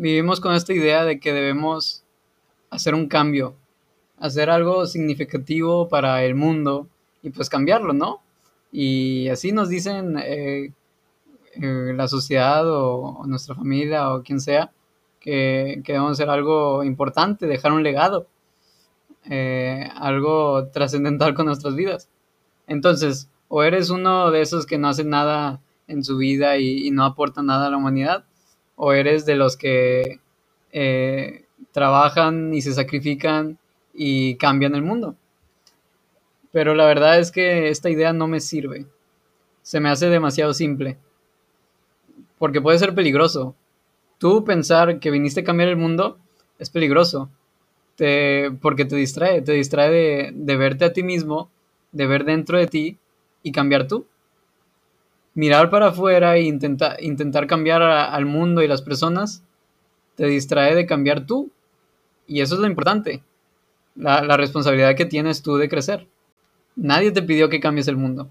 vivimos con esta idea de que debemos hacer un cambio, hacer algo significativo para el mundo y pues cambiarlo, ¿no? Y así nos dicen eh, eh, la sociedad o, nuestra familia o quien sea que, que, debemos hacer algo importante, dejar un legado, eh, algo trascendental con nuestras vidas. Entonces, o eres uno de esos que no hace nada en su vida y, no aporta nada a la humanidad, o eres de los que trabajan y se sacrifican y cambian el mundo. Pero la verdad es que esta idea no me sirve. Se me hace demasiado simple. Porque puede ser peligroso. Tú pensar que viniste a cambiar el mundo es peligroso. Te, porque te distrae. Te distrae de verte a ti mismo, de ver dentro de ti y cambiar tú. Mirar para afuera e intentar, cambiar al mundo y las personas te distrae de cambiar tú. Y eso es lo importante. La, la responsabilidad que tienes tú de crecer. Nadie te pidió que cambies el mundo.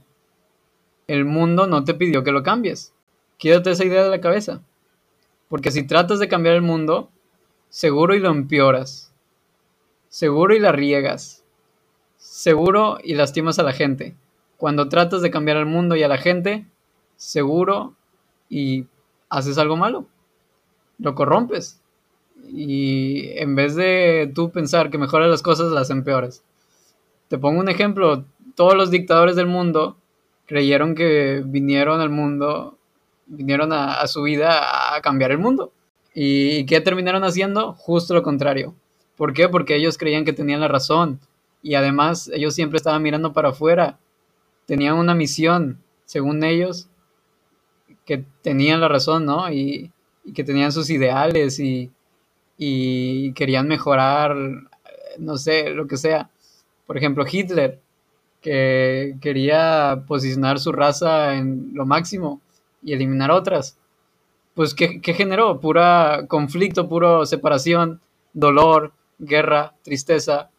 El mundo no te pidió que lo cambies. Quédate esa idea de la cabeza. Porque si tratas de cambiar el mundo, seguro y lo empeoras. Seguro y la riegas. Seguro y lastimas a la gente. Cuando tratas de cambiar el mundo y a la gente, seguro y haces algo malo. Lo corrompes. Y en vez de tú pensar que mejoras las cosas, las empeoras. Te pongo un ejemplo, todos los dictadores del mundo creyeron que vinieron al mundo, vinieron a, su vida a cambiar el mundo. ¿Y qué terminaron haciendo? Justo lo contrario. ¿Por qué? Porque ellos creían que tenían la razón. Y además ellos siempre estaban mirando para afuera. Tenían una misión, según ellos, que tenían la razón, ¿no? Y, que tenían sus ideales y, querían mejorar, no sé, lo que sea. Por ejemplo, Hitler que quería posicionar su raza en lo máximo y eliminar otras. Pues, ¿qué, generó? Pura conflicto, pura separación, dolor, guerra, tristeza,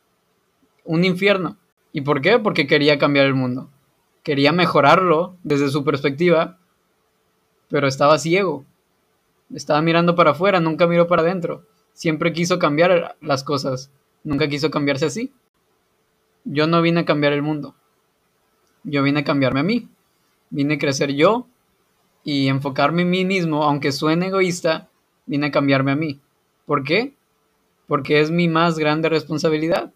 un infierno. ¿Y por qué? Porque quería cambiar el mundo. Quería mejorarlo desde su perspectiva, pero estaba ciego. Estaba mirando para afuera, nunca miró para adentro. Siempre quiso cambiar las cosas, nunca quiso cambiarse así. Yo no vine a cambiar el mundo. Yo vine a cambiarme a mí. Vine a crecer yo y enfocarme en mí mismo, aunque suene egoísta, vine a cambiarme a mí. ¿Por qué? Porque es mi más grande responsabilidad.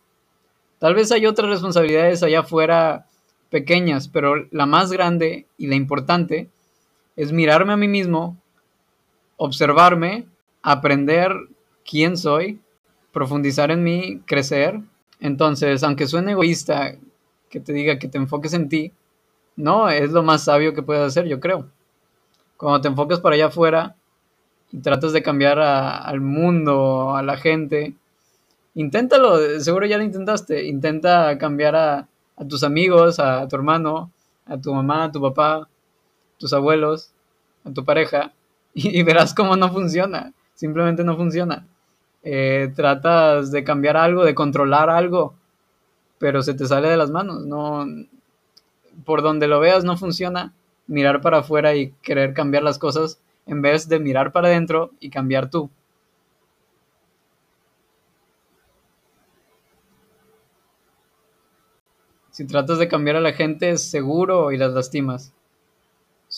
Tal vez hay otras responsabilidades allá afuera pequeñas, pero la más grande y la importante es mirarme a mí mismo, observarme, aprender quién soy, profundizar en mí, crecer entonces, aunque suene egoísta que te diga que te enfoques en ti, no, es lo más sabio que puedes hacer, yo creo. Cuando te enfocas para allá afuera y tratas de cambiar al mundo, a la gente, inténtalo, seguro ya lo intentaste. Intenta cambiar a, tus amigos, a tu hermano, a tu mamá, a tu papá, tus abuelos, a tu pareja, y verás cómo no funciona. Simplemente no funciona. Eh, tratas de cambiar algo, de controlar algo, pero se te sale de las manos, no, por donde lo veas no funciona, mirar para afuera y querer cambiar las cosas en vez de mirar para adentro y cambiar tú. Si tratas de cambiar a la gente, seguro y las lastimas.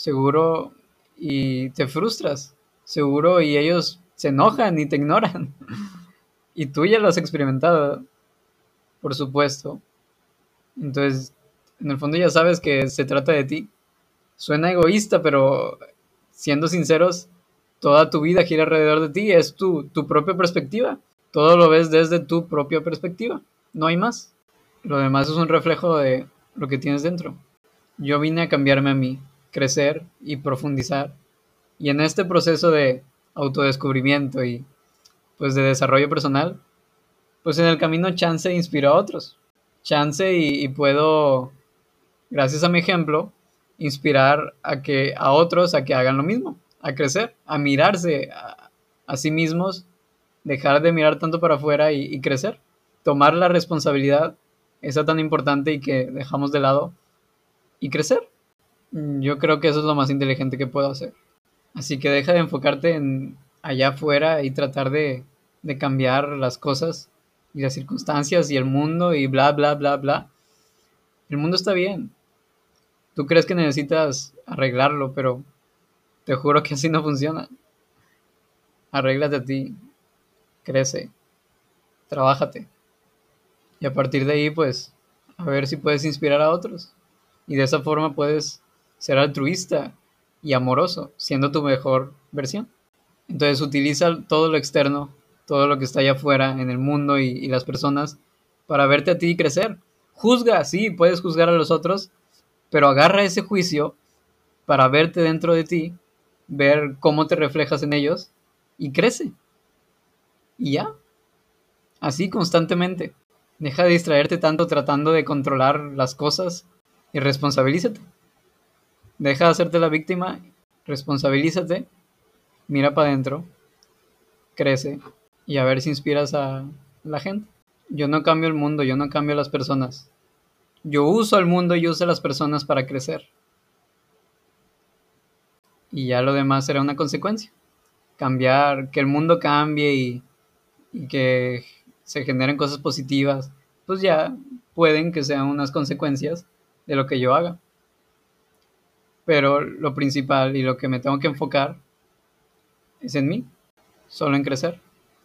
Seguro y te frustras. Seguro y ellos se enojan y te ignoran. y tú ya lo has experimentado, por supuesto. Entonces, en el fondo ya sabes que se trata de ti. Suena egoísta, pero siendo sinceros, toda tu vida gira alrededor de ti, es tu, tu propia perspectiva. Todo lo ves desde tu propia perspectiva, no hay más. Lo demás es un reflejo de lo que tienes dentro. Yo vine a cambiarme a mí, crecer y profundizar. Y en este proceso de autodescubrimiento y pues de desarrollo personal, pues en el camino chance inspiró a otros. Chance y, puedo, gracias a mi ejemplo, inspirar a que a otros a que hagan lo mismo, a crecer, a mirarse a, sí mismos, dejar de mirar tanto para afuera y, y crecer, tomar la responsabilidad, esa tan importante y que dejamos de lado, y crecer. Yo creo que eso es lo más inteligente que puedo hacer. Así que deja de enfocarte en allá afuera y tratar de, de cambiar las cosas y las circunstancias y el mundo y bla, bla, bla, bla. El mundo está bien. Tú crees que necesitas arreglarlo, pero te juro que así no funciona. Arréglate a ti, crece, trabájate. Y a partir de ahí, pues, a ver si puedes inspirar a otros. Y de esa forma puedes ser altruista y amoroso, siendo tu mejor versión. Entonces utiliza todo lo externo, todo lo que está allá afuera en el mundo y, las personas para verte a ti y crecer. Juzga, sí, puedes juzgar a los otros, pero agarra ese juicio para verte dentro de ti, ver cómo te reflejas en ellos y crece. Y ya. Así constantemente. Deja de distraerte tanto tratando de controlar las cosas y responsabilízate. Deja de hacerte la víctima, responsabilízate, mira para adentro, crece y a ver si inspiras a la gente. Yo no cambio el mundo, yo no cambio las personas. Yo uso el mundo y uso a las personas para crecer. Y ya lo demás será una consecuencia. Cambiar, que el mundo cambie y, y que se generen cosas positivas, pues ya pueden que sean unas consecuencias de lo que yo haga. Pero lo principal y lo que me tengo que enfocar es en mí, solo en crecer.